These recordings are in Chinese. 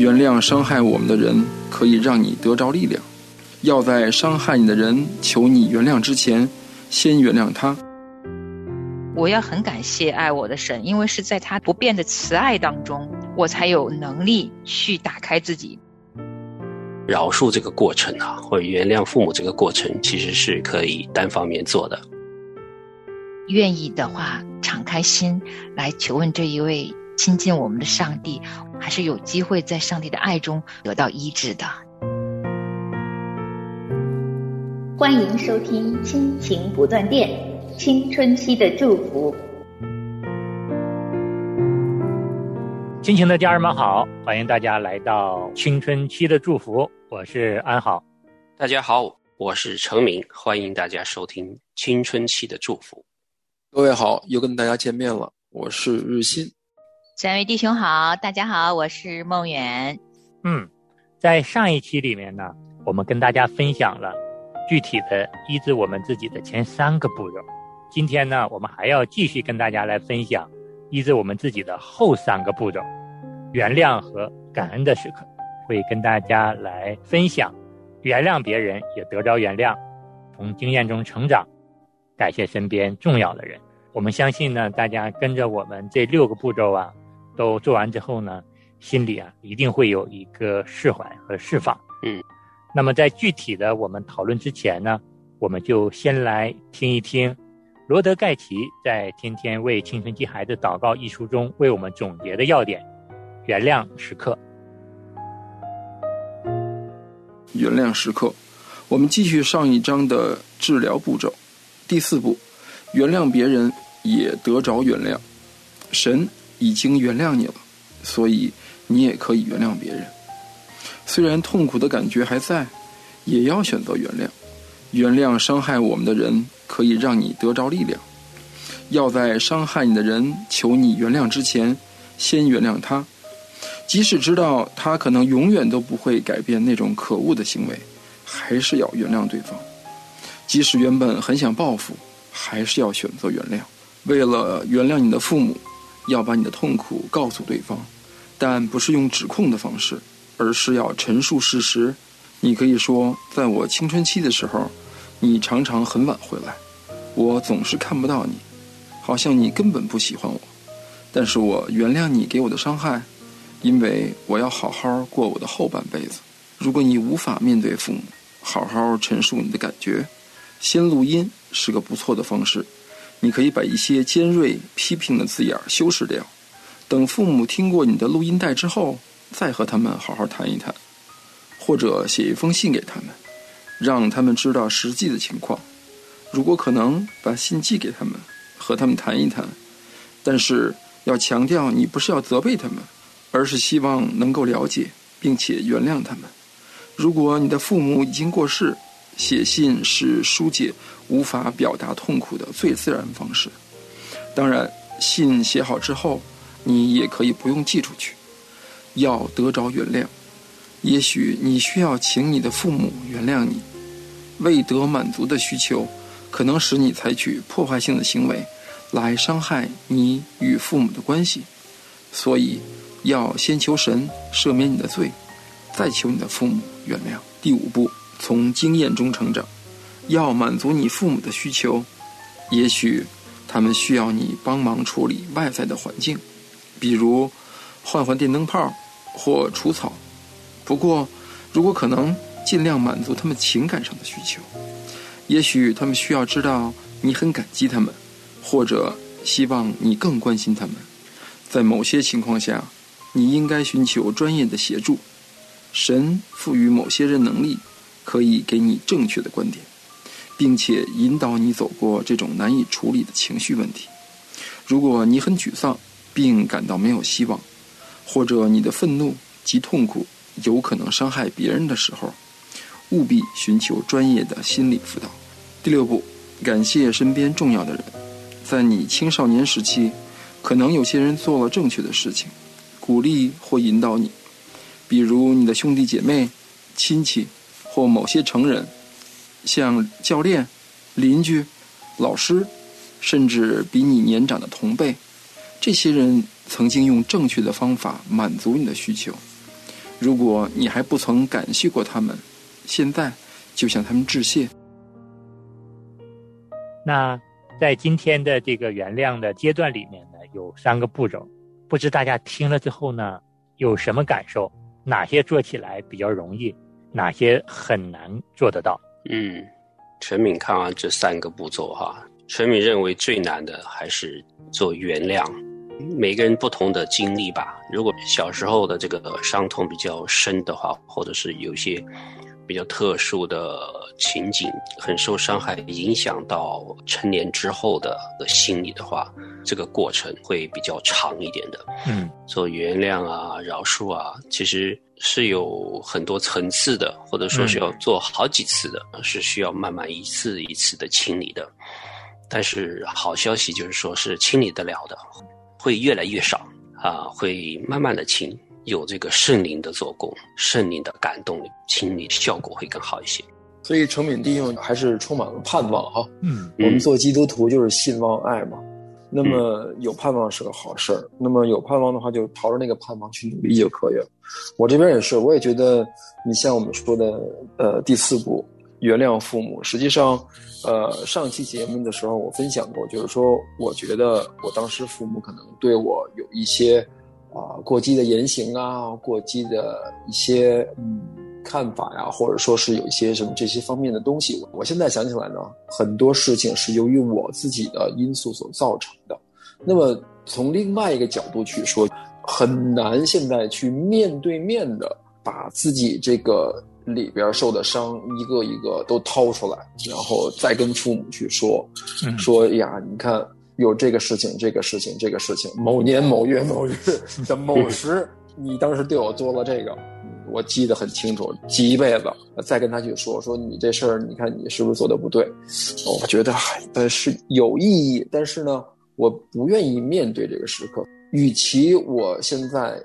原谅伤害我们的人，可以让你得着力量。要在伤害你的人求你原谅之前，先原谅他。我要很感谢爱我的神，因为是在他不变的慈爱当中，我才有能力去打开自己。饶恕这个过程啊，或者原谅父母这个过程，其实是可以单方面做的。愿意的话，敞开心来求问这一位亲近我们的上帝，还是有机会在上帝的爱中得到医治的。欢迎收听《亲情不断电》，青春期的祝福。亲情的家人们好，欢迎大家来到青春期的祝福，我是安好。大家好，我是程明，欢迎大家收听青春期的祝福。各位好，又跟大家见面了，我是日新。三位弟兄好，大家好，我是梦远。嗯，在上一期里面呢，我们跟大家分享了具体的医治我们自己的前三个步骤。今天呢，我们还要继续跟大家来分享。医治我们自己的后三个步骤：原谅和感恩的时刻，会跟大家来分享。原谅别人也得着原谅，从经验中成长，感谢身边重要的人。我们相信呢，大家跟着我们这六个步骤啊，都做完之后呢，心里啊一定会有一个释怀和释放。嗯，那么在具体的我们讨论之前呢，我们就先来听一听。罗德盖奇在《天天为青春期孩子祷告》一书中为我们总结的要点：原谅时刻。原谅时刻，我们继续上一章的治疗步骤。第四步，原谅别人也得着原谅。神已经原谅你了，所以你也可以原谅别人。虽然痛苦的感觉还在，也要选择原谅。原谅伤害我们的人。可以让你得着力量。要在伤害你的人求你原谅之前，先原谅他。即使知道他可能永远都不会改变那种可恶的行为，还是要原谅对方。即使原本很想报复，还是要选择原谅。为了原谅你的父母，要把你的痛苦告诉对方，但不是用指控的方式，而是要陈述事实。你可以说，在我青春期的时候。你常常很晚回来，我总是看不到你，好像你根本不喜欢我。但是我原谅你给我的伤害，因为我要好好过我的后半辈子。如果你无法面对父母，好好陈述你的感觉，先录音是个不错的方式。你可以把一些尖锐批评的字眼修饰掉，等父母听过你的录音带之后，再和他们好好谈一谈，或者写一封信给他们。让他们知道实际的情况，如果可能，把信寄给他们，和他们谈一谈。但是要强调，你不是要责备他们，而是希望能够了解并且原谅他们。如果你的父母已经过世，写信是疏解无法表达痛苦的最自然方式。当然，信写好之后，你也可以不用寄出去。要得着原谅，也许你需要请你的父母原谅你。未得满足的需求，可能使你采取破坏性的行为，来伤害你与父母的关系。所以，要先求神赦免你的罪，再求你的父母原谅。第五步，从经验中成长，要满足你父母的需求。也许他们需要你帮忙处理外在的环境，比如换换电灯泡或除草。不过，如果可能。尽量满足他们情感上的需求，也许他们需要知道你很感激他们，或者希望你更关心他们。在某些情况下，你应该寻求专业的协助。神赋予某些人能力，可以给你正确的观点，并且引导你走过这种难以处理的情绪问题。如果你很沮丧，并感到没有希望，或者你的愤怒及痛苦有可能伤害别人的时候，务必寻求专业的心理辅导。第六步，感谢身边重要的人。在你青少年时期，可能有些人做了正确的事情，鼓励或引导你，比如你的兄弟姐妹、亲戚或某些成人，像教练、邻居、老师，甚至比你年长的同辈。这些人曾经用正确的方法满足你的需求。如果你还不曾感谢过他们，现在就向他们致谢。那在今天的这个原谅的阶段里面呢，有三个步骤，不知大家听了之后呢，有什么感受？哪些做起来比较容易，哪些很难做得到？嗯，陈敏看完这三个步骤哈，陈敏认为最难的还是做原谅。每个人不同的经历吧，如果小时候的这个伤痛比较深的话，或者是有些比较特殊的情景，很受伤害，影响到成年之后的的心理的话，这个过程会比较长一点的。嗯，做原谅啊、饶恕啊，其实是有很多层次的，或者说是要做好几次的，是需要慢慢一次一次的清理的。但是好消息就是说是清理得了的。会越来越少啊，会慢慢的清，有这个圣灵的做工，圣灵的感动，清理效果会更好一些。所以成敏弟兄还是充满了盼望哈。嗯，我们做基督徒就是信望爱嘛。那么有盼望是个好事儿，那么有盼望的话，就朝着那个盼望去努力就可以了。我这边也是，我也觉得你像我们说的，呃，第四步。原谅父母，实际上，呃，上期节目的时候我分享过，就是说，我觉得我当时父母可能对我有一些啊过激的言行啊，过激的一些嗯看法呀，或者说是有一些什么这些方面的东西。我现在想起来呢，很多事情是由于我自己的因素所造成的。那么从另外一个角度去说，很难现在去面对面的把自己这个。里边受的伤一个一个都掏出来，然后再跟父母去说，说呀，你看有这个事情，这个事情，这个事情，某年某月某日的 某时，你当时对我做了这个，我记得很清楚，记一辈子。再跟他去说，说你这事儿，你看你是不是做的不对？我觉得呃是有意义，但是呢，我不愿意面对这个时刻。与其我现在。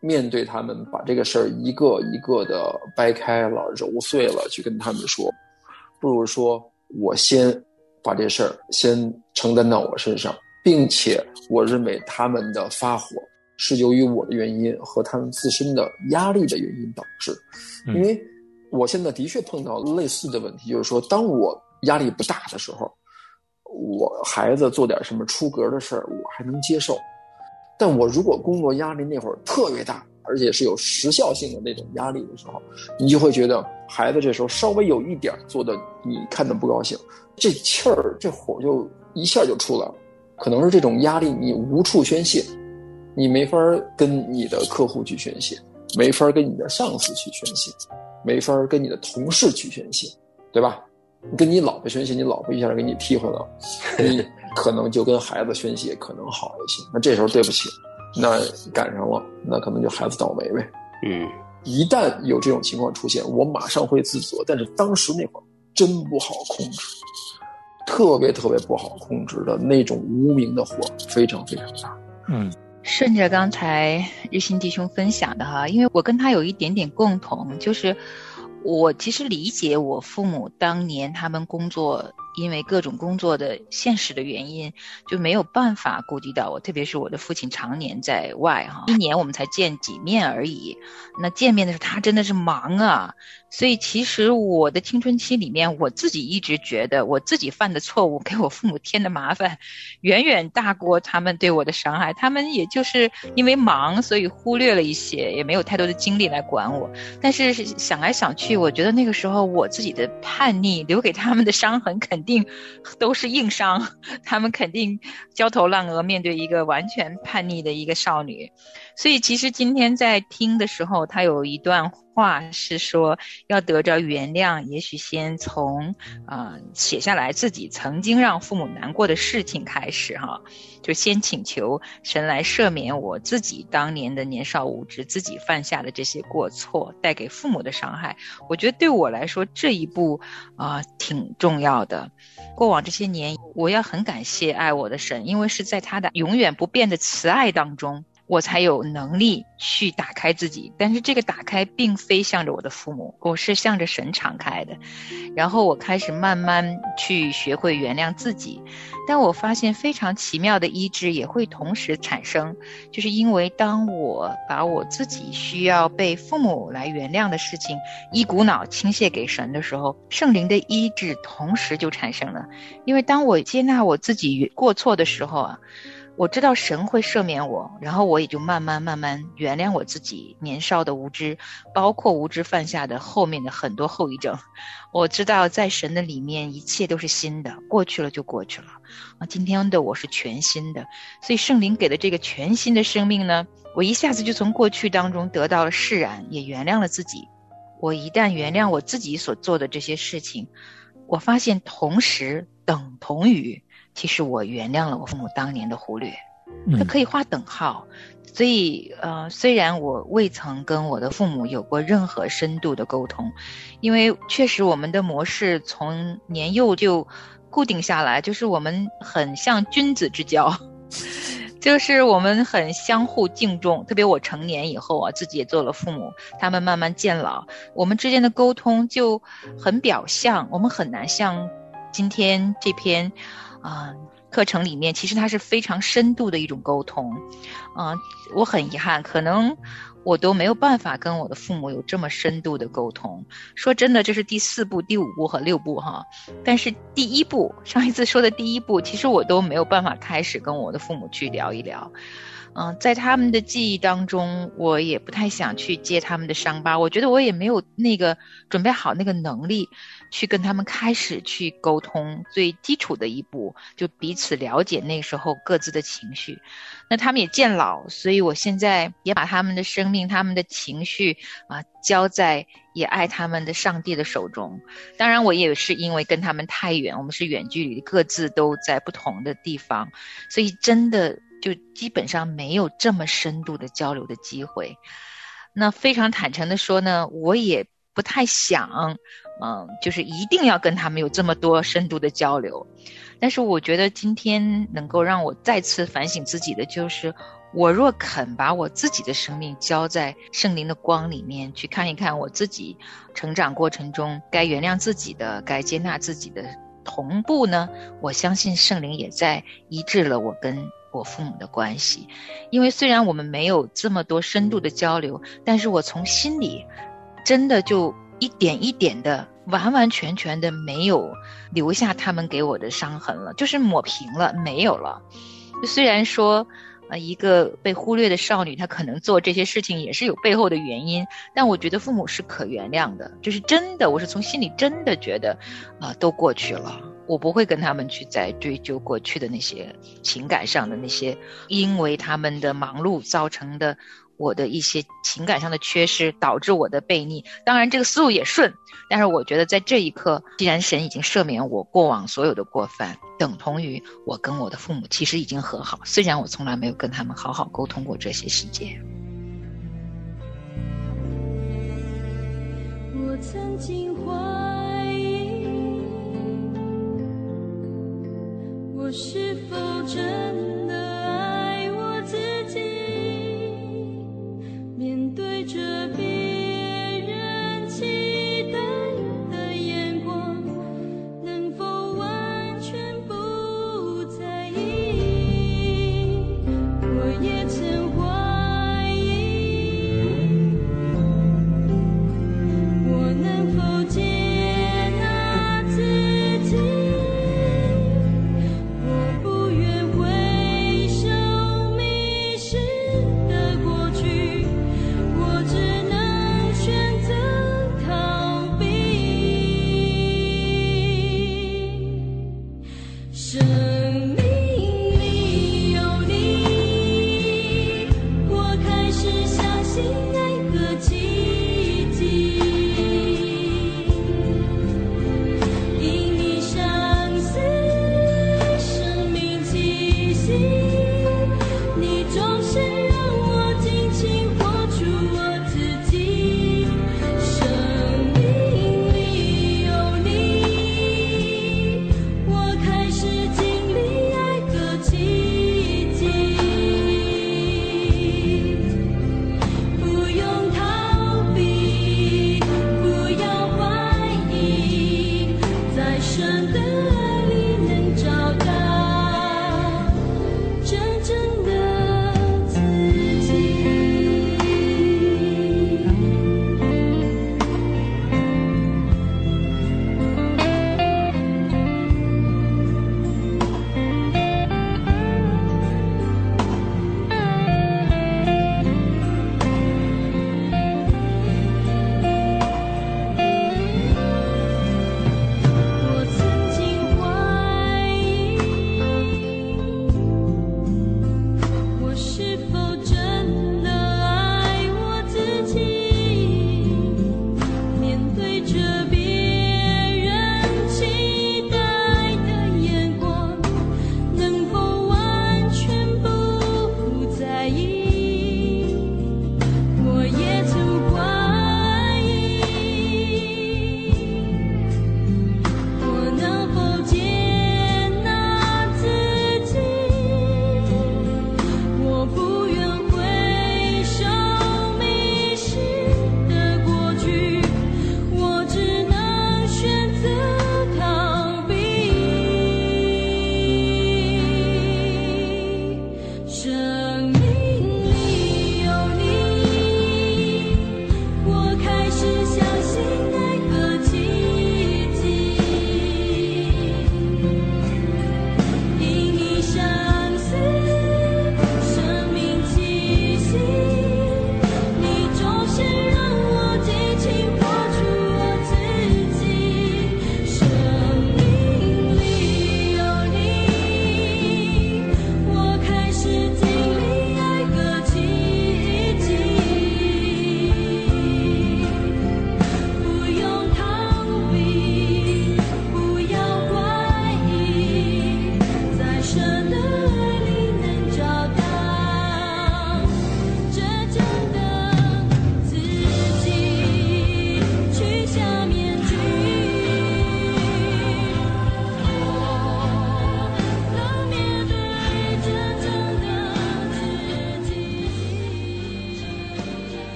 面对他们，把这个事儿一个一个的掰开了、揉碎了，去跟他们说，不如说我先把这事儿先承担到我身上，并且我认为他们的发火是由于我的原因和他们自身的压力的原因导致。因为我现在的确碰到类似的问题，就是说，当我压力不大的时候，我孩子做点什么出格的事儿，我还能接受。但我如果工作压力那会儿特别大，而且是有时效性的那种压力的时候，你就会觉得孩子这时候稍微有一点做的你看着不高兴，这气儿这火就一下就出来了。可能是这种压力你无处宣泄，你没法跟你的客户去宣泄，没法跟你的上司去宣泄，没法跟你的同事去宣泄，对吧？跟你老婆宣泄，你老婆一下给你踢回来了，你。可能就跟孩子宣泄可能好一些，那这时候对不起，那赶上了，那可能就孩子倒霉呗。嗯，一旦有这种情况出现，我马上会自责，但是当时那会儿真不好控制，特别特别不好控制的那种无名的火，非常非常大。嗯，顺着刚才日新弟兄分享的哈，因为我跟他有一点点共同，就是我其实理解我父母当年他们工作。因为各种工作的现实的原因，就没有办法顾及到我。特别是我的父亲常年在外哈，一年我们才见几面而已。那见面的时候，他真的是忙啊。所以其实我的青春期里面，我自己一直觉得我自己犯的错误，给我父母添的麻烦，远远大过他们对我的伤害。他们也就是因为忙，所以忽略了一些，也没有太多的精力来管我。但是想来想去，我觉得那个时候我自己的叛逆留给他们的伤痕，肯定都是硬伤。他们肯定焦头烂额，面对一个完全叛逆的一个少女。所以其实今天在听的时候，他有一段话是说，要得着原谅，也许先从啊写下来自己曾经让父母难过的事情开始哈，就先请求神来赦免我自己当年的年少无知，自己犯下的这些过错带给父母的伤害。我觉得对我来说这一步啊挺重要的。过往这些年，我要很感谢爱我的神，因为是在他的永远不变的慈爱当中。我才有能力去打开自己。但是这个打开并非向着我的父母，我是向着神敞开的。然后我开始慢慢去学会原谅自己。但我发现非常奇妙的医治也会同时产生，就是因为当我把我自己需要被父母来原谅的事情一股脑倾泻给神的时候，圣灵的医治同时就产生了。因为当我接纳我自己过错的时候啊。我知道神会赦免我，然后我也就慢慢慢慢原谅我自己年少的无知，包括无知犯下的后面的很多后遗症。我知道在神的里面一切都是新的，过去了就过去了啊！今天的我是全新的，所以圣灵给的这个全新的生命呢，我一下子就从过去当中得到了释然，也原谅了自己。我一旦原谅我自己所做的这些事情，我发现同时等同于。其实我原谅了我父母当年的忽略，它可以划等号。所以，呃，虽然我未曾跟我的父母有过任何深度的沟通，因为确实我们的模式从年幼就固定下来，就是我们很像君子之交，就是我们很相互敬重。特别我成年以后啊，自己也做了父母，他们慢慢渐老，我们之间的沟通就很表象，我们很难像今天这篇。啊，课程里面其实它是非常深度的一种沟通，啊，我很遗憾，可能我都没有办法跟我的父母有这么深度的沟通。说真的，这是第四步、第五步和六步哈，但是第一步，上一次说的第一步，其实我都没有办法开始跟我的父母去聊一聊。嗯，在他们的记忆当中，我也不太想去揭他们的伤疤，我觉得我也没有那个准备好那个能力。去跟他们开始去沟通，最基础的一步就彼此了解那时候各自的情绪。那他们也渐老，所以我现在也把他们的生命、他们的情绪啊交在也爱他们的上帝的手中。当然，我也是因为跟他们太远，我们是远距离，各自都在不同的地方，所以真的就基本上没有这么深度的交流的机会。那非常坦诚的说呢，我也不太想。嗯，就是一定要跟他们有这么多深度的交流，但是我觉得今天能够让我再次反省自己的，就是我若肯把我自己的生命交在圣灵的光里面去看一看我自己成长过程中该原谅自己的、该接纳自己的同步呢，我相信圣灵也在医治了我跟我父母的关系，因为虽然我们没有这么多深度的交流，但是我从心里真的就。一点一点的，完完全全的没有留下他们给我的伤痕了，就是抹平了，没有了。虽然说，呃，一个被忽略的少女，她可能做这些事情也是有背后的原因，但我觉得父母是可原谅的，就是真的，我是从心里真的觉得，啊，都过去了，我不会跟他们去再追究过去的那些情感上的那些，因为他们的忙碌造成的。我的一些情感上的缺失导致我的悖逆，当然这个思路也顺，但是我觉得在这一刻，既然神已经赦免我过往所有的过犯，等同于我跟我的父母其实已经和好，虽然我从来没有跟他们好好沟通过这些细节。我曾经怀疑，我是否真的。面对着冰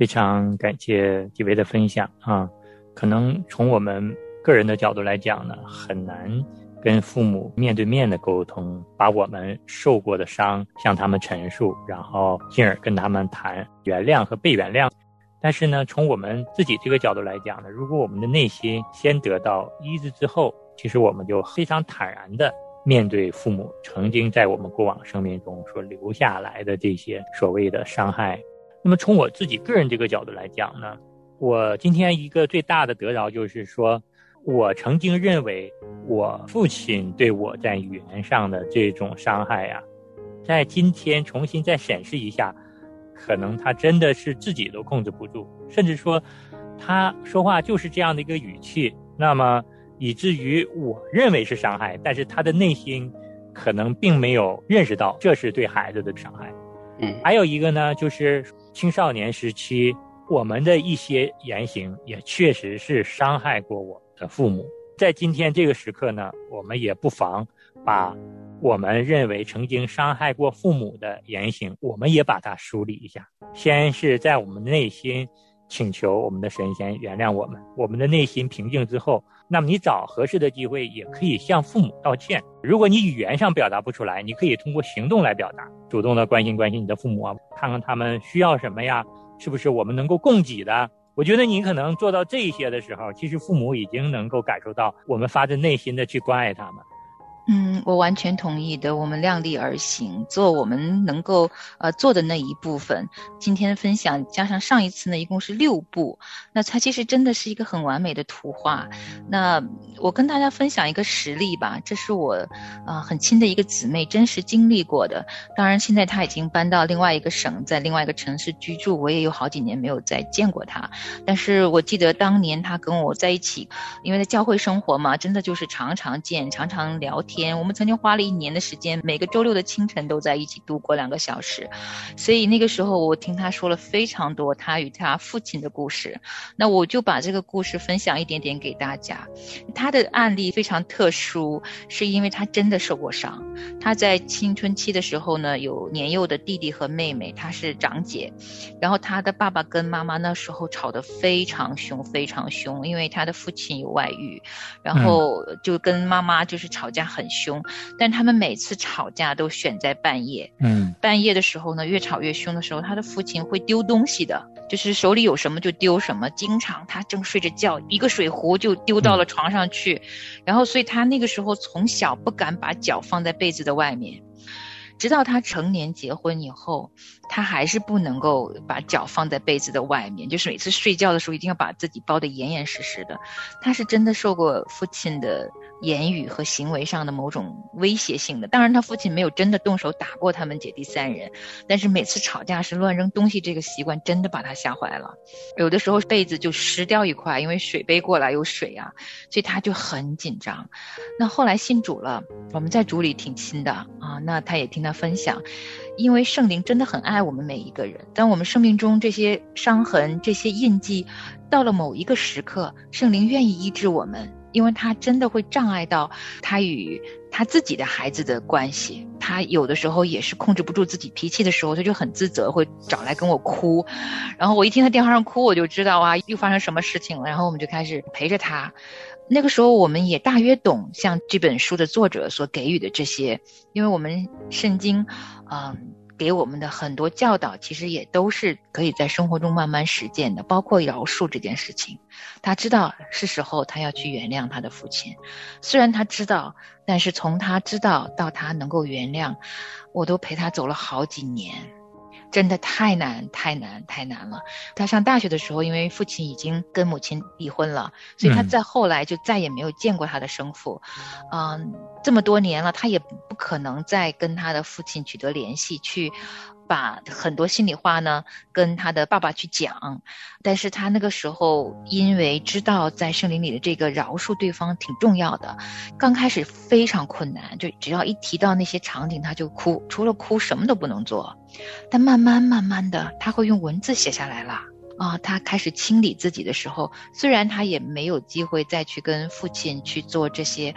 非常感谢几位的分享啊！可能从我们个人的角度来讲呢，很难跟父母面对面的沟通，把我们受过的伤向他们陈述，然后进而跟他们谈原谅和被原谅。但是呢，从我们自己这个角度来讲呢，如果我们的内心先得到医治之后，其实我们就非常坦然的面对父母曾经在我们过往生命中所留下来的这些所谓的伤害。那么从我自己个人这个角度来讲呢，我今天一个最大的得着就是说，我曾经认为我父亲对我在语言上的这种伤害呀，在今天重新再审视一下，可能他真的是自己都控制不住，甚至说他说话就是这样的一个语气，那么以至于我认为是伤害，但是他的内心可能并没有认识到这是对孩子的伤害。还有一个呢，就是。青少年时期，我们的一些言行也确实是伤害过我的父母。在今天这个时刻呢，我们也不妨把我们认为曾经伤害过父母的言行，我们也把它梳理一下。先是在我们内心请求我们的神仙原谅我们，我们的内心平静之后，那么你找合适的机会也可以向父母道歉。如果你语言上表达不出来，你可以通过行动来表达。主动的关心关心你的父母啊，看看他们需要什么呀，是不是我们能够供给的？我觉得你可能做到这一些的时候，其实父母已经能够感受到我们发自内心的去关爱他们。嗯，我完全同意的。我们量力而行，做我们能够呃做的那一部分。今天的分享加上上一次呢，一共是六步。那它其实真的是一个很完美的图画。那我跟大家分享一个实例吧，这是我啊很亲的一个姊妹真实经历过的。当然，现在她已经搬到另外一个省，在另外一个城市居住。我也有好几年没有再见过她。但是我记得当年她跟我在一起，因为在教会生活嘛，真的就是常常见，常常聊。天，我们曾经花了一年的时间，每个周六的清晨都在一起度过两个小时，所以那个时候我听他说了非常多他与他父亲的故事，那我就把这个故事分享一点点给大家。他的案例非常特殊，是因为他真的受过伤。他在青春期的时候呢，有年幼的弟弟和妹妹，他是长姐，然后他的爸爸跟妈妈那时候吵得非常凶，非常凶，因为他的父亲有外遇，然后就跟妈妈就是吵架很。很凶，但他们每次吵架都选在半夜。嗯，半夜的时候呢，越吵越凶的时候，他的父亲会丢东西的，就是手里有什么就丢什么。经常他正睡着觉，一个水壶就丢到了床上去，然后所以他那个时候从小不敢把脚放在被子的外面。直到他成年结婚以后，他还是不能够把脚放在被子的外面，就是每次睡觉的时候一定要把自己包得严严实实的。他是真的受过父亲的言语和行为上的某种威胁性的。当然，他父亲没有真的动手打过他们姐弟三人，但是每次吵架时乱扔东西这个习惯真的把他吓坏了。有的时候被子就湿掉一块，因为水杯过来有水啊，所以他就很紧张。那后来信主了，我们在主里挺亲的啊，那他也听他。分享，因为圣灵真的很爱我们每一个人。当我们生命中这些伤痕、这些印记，到了某一个时刻，圣灵愿意医治我们，因为他真的会障碍到他与他自己的孩子的关系。他有的时候也是控制不住自己脾气的时候，他就很自责，会找来跟我哭。然后我一听他电话上哭，我就知道啊，又发生什么事情了。然后我们就开始陪着他。那个时候，我们也大约懂像这本书的作者所给予的这些，因为我们圣经，嗯，给我们的很多教导，其实也都是可以在生活中慢慢实践的，包括饶恕这件事情。他知道是时候他要去原谅他的父亲，虽然他知道，但是从他知道到他能够原谅，我都陪他走了好几年。真的太难太难太难了。他上大学的时候，因为父亲已经跟母亲离婚了，所以他在后来就再也没有见过他的生父。嗯，这么多年了，他也不可能再跟他的父亲取得联系去。把很多心里话呢跟他的爸爸去讲，但是他那个时候因为知道在圣灵里的这个饶恕对方挺重要的，刚开始非常困难，就只要一提到那些场景他就哭，除了哭什么都不能做。但慢慢慢慢的他会用文字写下来了啊，他开始清理自己的时候，虽然他也没有机会再去跟父亲去做这些。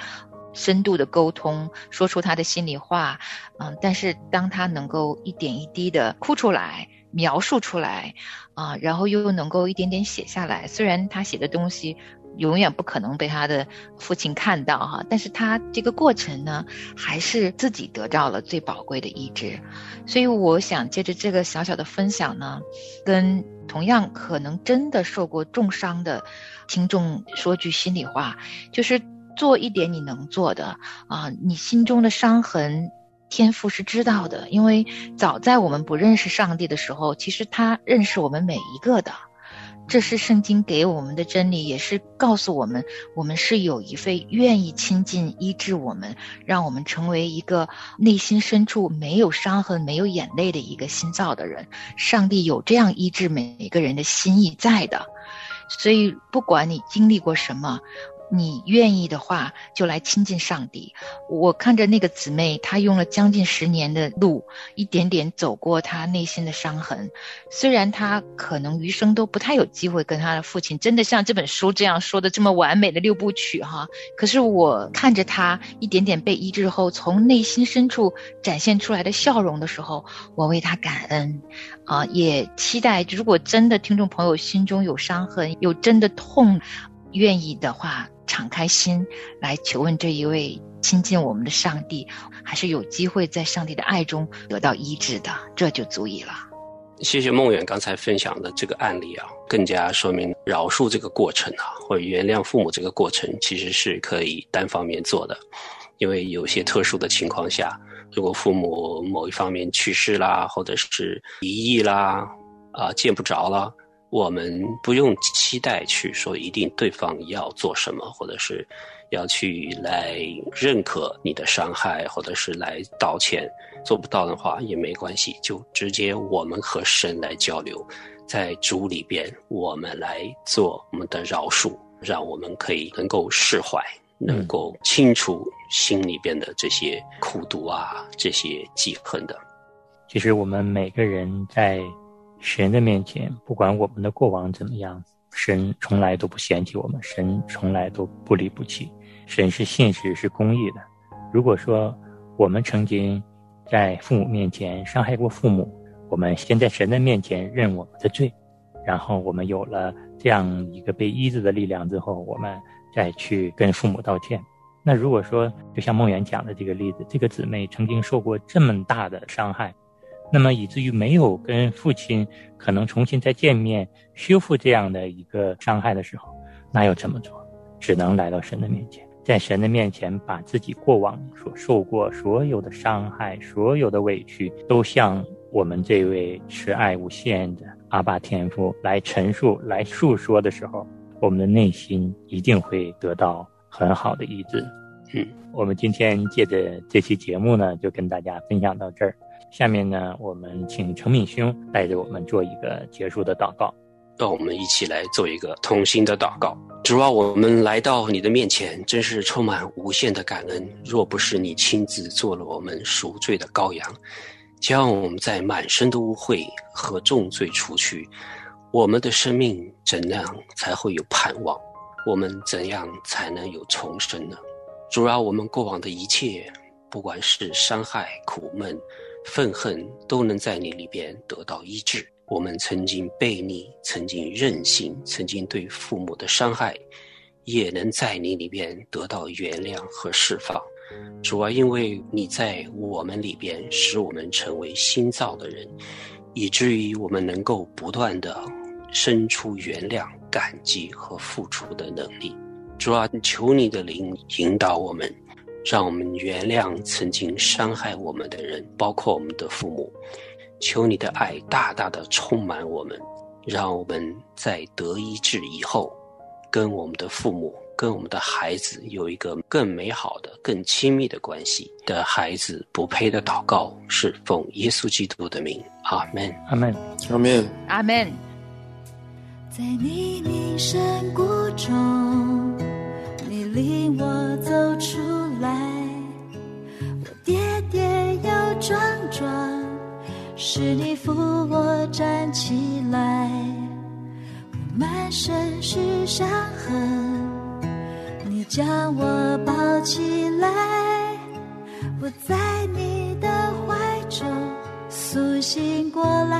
深度的沟通，说出他的心里话，嗯，但是当他能够一点一滴的哭出来，描述出来啊，然后又能够一点点写下来。虽然他写的东西永远不可能被他的父亲看到哈，但是他这个过程呢，还是自己得到了最宝贵的医治。所以我想借着这个小小的分享呢，跟同样可能真的受过重伤的听众说句心里话，就是做一点你能做的啊，你心中的伤痕。天赋是知道的，因为早在我们不认识上帝的时候，其实他认识我们每一个的。这是圣经给我们的真理，也是告诉我们，我们是有一份愿意亲近、医治我们，让我们成为一个内心深处没有伤痕、没有眼泪的一个心造的人。上帝有这样医治每一个人的心意在的，所以不管你经历过什么。你愿意的话，就来亲近上帝。我看着那个姊妹，她用了将近十年的路，一点点走过她内心的伤痕。虽然她可能余生都不太有机会跟她的父亲真的像这本书这样说的这么完美的六部曲哈。可是我看着她一点点被医治后，从内心深处展现出来的笑容的时候，我为她感恩，啊，也期待如果真的听众朋友心中有伤痕，有真的痛，愿意的话。敞开心来求问这一位亲近我们的上帝，还是有机会在上帝的爱中得到医治的，这就足以了。谢谢梦远刚才分享的这个案例啊，更加说明饶恕这个过程啊，或者原谅父母这个过程，其实是可以单方面做的。因为有些特殊的情况下，如果父母某一方面去世啦，或者是离异啦，啊，见不着了。我们不用期待去说一定对方要做什么，或者是要去来认可你的伤害，或者是来道歉。做不到的话也没关系，就直接我们和神来交流，在主里边我们来做我们的饶恕，让我们可以能够释怀，能够清除心里边的这些苦毒啊，这些记恨的。其实我们每个人在。神的面前，不管我们的过往怎么样，神从来都不嫌弃我们，神从来都不离不弃。神是现实，是公义的。如果说我们曾经在父母面前伤害过父母，我们先在神的面前认我们的罪，然后我们有了这样一个被医治的力量之后，我们再去跟父母道歉。那如果说，就像梦圆讲的这个例子，这个姊妹曾经受过这么大的伤害。那么以至于没有跟父亲可能重新再见面，修复这样的一个伤害的时候，那要怎么做？只能来到神的面前，在神的面前把自己过往所受过所有的伤害、所有的委屈，都向我们这位慈爱无限的阿爸天父来陈述、来诉说的时候，我们的内心一定会得到很好的医治。嗯，我们今天借着这期节目呢，就跟大家分享到这儿。下面呢，我们请程敏兄带着我们做一个结束的祷告。让我们一起来做一个同心的祷告。主啊，我们来到你的面前，真是充满无限的感恩。若不是你亲自做了我们赎罪的羔羊，将我们在满身的污秽和重罪除去，我们的生命怎样才会有盼望？我们怎样才能有重生呢？主啊，我们过往的一切，不管是伤害、苦闷。愤恨都能在你里边得到医治。我们曾经悖逆，曾经任性，曾经对父母的伤害，也能在你里边得到原谅和释放。主啊，因为你在我们里边，使我们成为新造的人，以至于我们能够不断的生出原谅、感激和付出的能力。主啊，求你的灵引导我们。让我们原谅曾经伤害我们的人，包括我们的父母。求你的爱大大的充满我们，让我们在得医治以后，跟我们的父母、跟我们的孩子有一个更美好的、更亲密的关系。的孩子不配的祷告，是奉耶稣基督的名。阿门。阿门。阿门。阿门。在你名山谷中，你领我走出。跌跌又撞撞，是你扶我站起来。我满身是伤痕，你将我抱起来。我在你的怀中。苏醒过来，